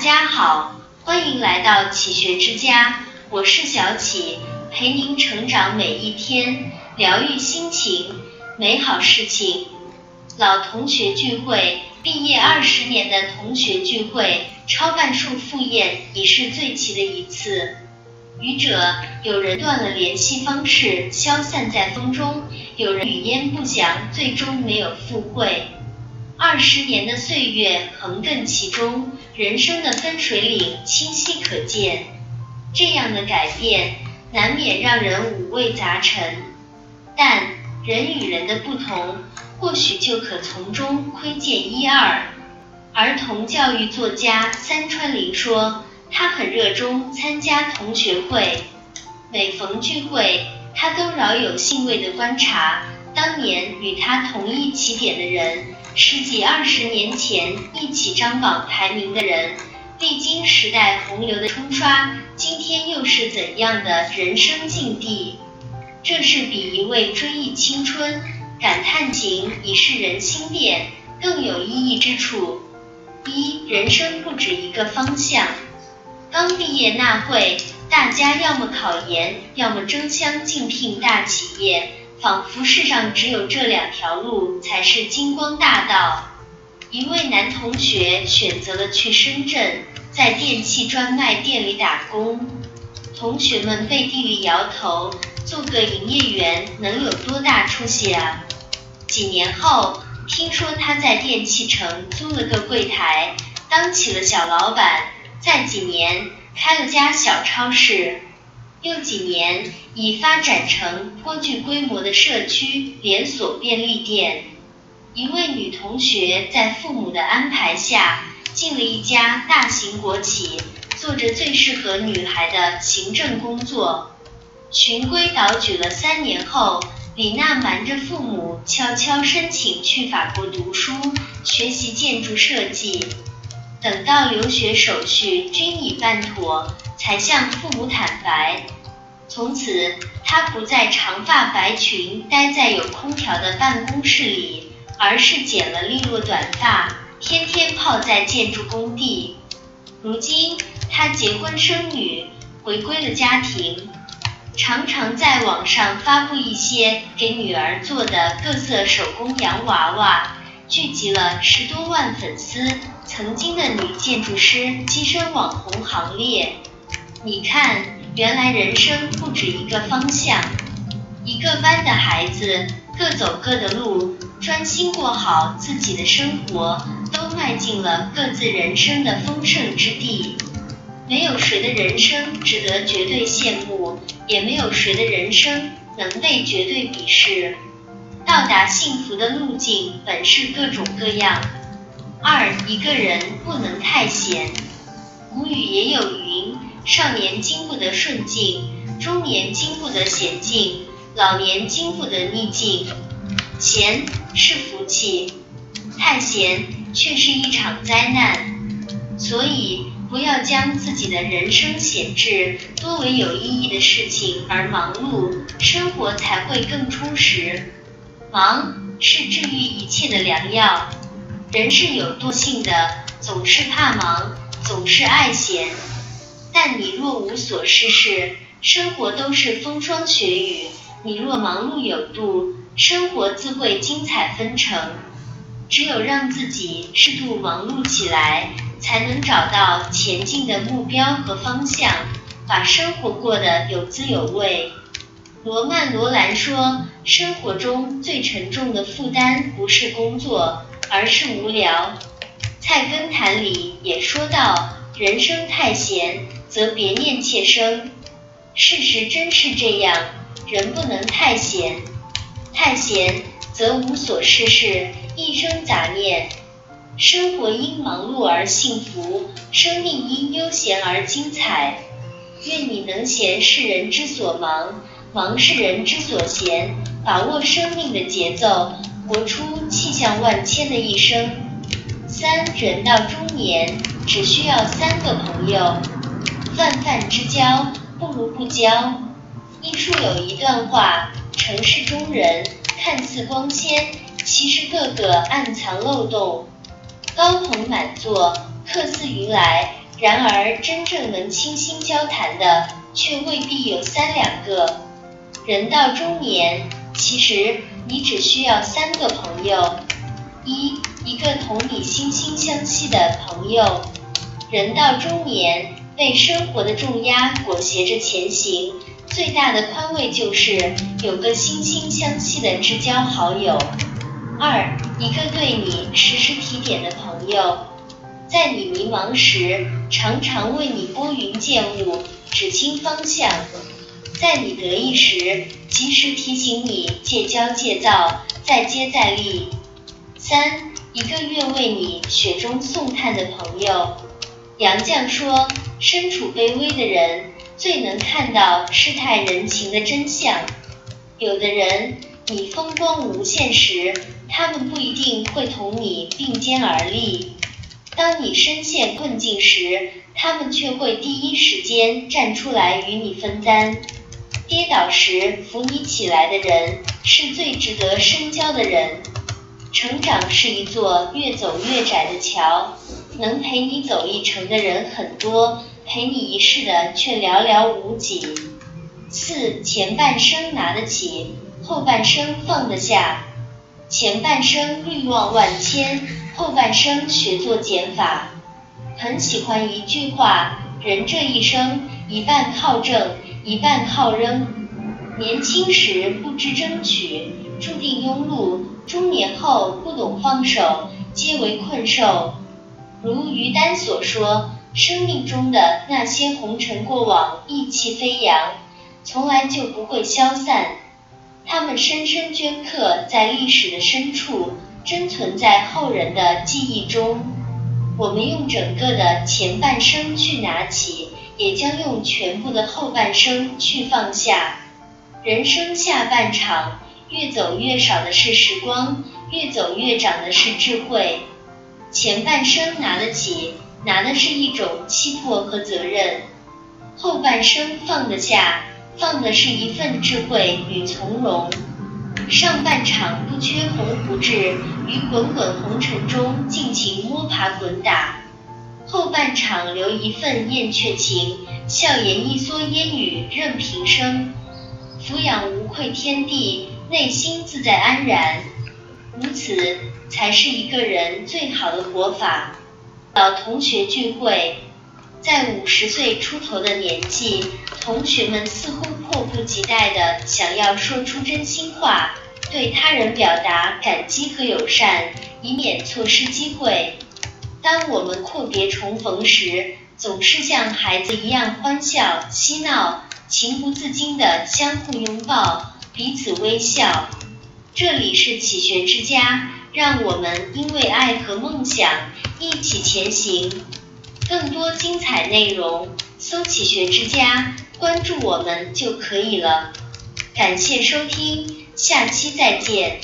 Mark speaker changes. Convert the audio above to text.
Speaker 1: 大家好，欢迎来到启学之家，我是小启，陪您成长每一天，疗愈心情，美好事情。老同学聚会，毕业二十年的同学聚会，超半数赴宴已是最齐的一次。愚者，有人断了联系方式，消散在风中；有人语焉不详，最终没有赴会。二十年的岁月横亘其中，人生的分水岭清晰可见。这样的改变难免让人五味杂陈，但人与人的不同，或许就可从中窥见一二。儿童教育作家三川林说，他很热衷参加同学会，每逢聚会，他都饶有兴味地观察当年与他同一起点的人。十几二十年前一起张榜排名的人，历经时代洪流的冲刷，今天又是怎样的人生境地？这是比一味追忆青春、感叹情已是人心变更有意义之处。一，人生不止一个方向。刚毕业那会，大家要么考研，要么争相竞聘大企业。仿佛世上只有这两条路才是金光大道。一位男同学选择了去深圳，在电器专卖店里打工。同学们背地里摇头，做个营业员能有多大出息啊？几年后，听说他在电器城租了个柜台，当起了小老板。再几年，开了家小超市。又几年，已发展成颇具规模的社区连锁便利店。一位女同学在父母的安排下，进了一家大型国企，做着最适合女孩的行政工作。循规蹈矩了三年后，李娜瞒着父母，悄悄申请去法国读书，学习建筑设计。等到留学手续均已办妥。才向父母坦白，从此他不再长发白裙待在有空调的办公室里，而是剪了利落短发，天天泡在建筑工地。如今他结婚生女，回归了家庭，常常在网上发布一些给女儿做的各色手工洋娃娃，聚集了十多万粉丝。曾经的女建筑师跻身网红行列。你看，原来人生不止一个方向，一个班的孩子各走各的路，专心过好自己的生活，都迈进了各自人生的丰盛之地。没有谁的人生值得绝对羡慕，也没有谁的人生能被绝对鄙视。到达幸福的路径本是各种各样。二，一个人不能太闲。古语也有云。少年经不得顺境，中年经不得险境，老年经不得逆境。闲是福气，太闲却是一场灾难。所以，不要将自己的人生闲置，多为有意义的事情而忙碌，生活才会更充实。忙是治愈一切的良药。人是有惰性的，总是怕忙，总是爱闲。但你若无所事事，生活都是风霜雪雨；你若忙碌有度，生活自会精彩纷呈。只有让自己适度忙碌起来，才能找到前进的目标和方向，把生活过得有滋有味。罗曼·罗兰说：“生活中最沉重的负担不是工作，而是无聊。”菜根谭里也说到：“人生太闲。”则别念妾生。事实真是这样，人不能太闲，太闲则无所事事，一生杂念。生活因忙碌而幸福，生命因悠闲而精彩。愿你能闲是人之所忙，忙是人之所闲，把握生命的节奏，活出气象万千的一生。三人到中年，只需要三个朋友。泛泛之交不如不交。艺术有一段话：城市中人看似光鲜，其实个个暗藏漏洞。高朋满座，客似云来，然而，真正能倾心交谈的，却未必有三两个。人到中年，其实你只需要三个朋友：一，一个同你惺惺相惜的朋友。人到中年，被生活的重压裹挟着前行，最大的宽慰就是有个惺惺相惜的至交好友。二，一个对你时时提点的朋友。在你迷茫时，常常为你拨云见雾，指清方向；在你得意时，及时提醒你戒骄戒躁，再接再厉。三，一个愿为你雪中送炭的朋友。杨绛说，身处卑微的人，最能看到世态人情的真相。有的人，你风光无限时，他们不一定会同你并肩而立。当你深陷困境时，他们却会第一时间站出来与你分担；跌倒时扶你起来的人，是最值得深交的人。成长是一座越走越窄的桥，能陪你走一程的人很多，陪你一世的却寥寥无几。四前半生拿得起，后半生放得下。前半生欲望万千。后半生学做减法，很喜欢一句话：人这一生，一半靠挣，一半靠扔。年轻时不知争取，注定庸碌；中年后不懂放手，皆为困兽。如于丹所说，生命中的那些红尘过往，意气飞扬，从来就不会消散，它们深深镌刻在历史的深处。珍存在后人的记忆中，我们用整个的前半生去拿起，也将用全部的后半生去放下。人生下半场，越走越少的是时光，越走越长的是智慧。前半生拿得起，拿的是一种气魄和责任；后半生放得下，放的是一份智慧与从容。上半场不缺鸿鹄志，于滚滚红尘中尽情摸爬滚打；后半场留一份燕雀情，笑颜一蓑烟雨任平生。俯仰无愧天地，内心自在安然，如此才是一个人最好的活法。老同学聚会，在五十岁出头的年纪，同学们似乎迫不及待地想要说出真心话。对他人表达感激和友善，以免错失机会。当我们阔别重逢时，总是像孩子一样欢笑嬉闹，情不自禁的相互拥抱，彼此微笑。这里是启学之家，让我们因为爱和梦想一起前行。更多精彩内容，搜“启学之家”，关注我们就可以了。感谢收听。下期再见。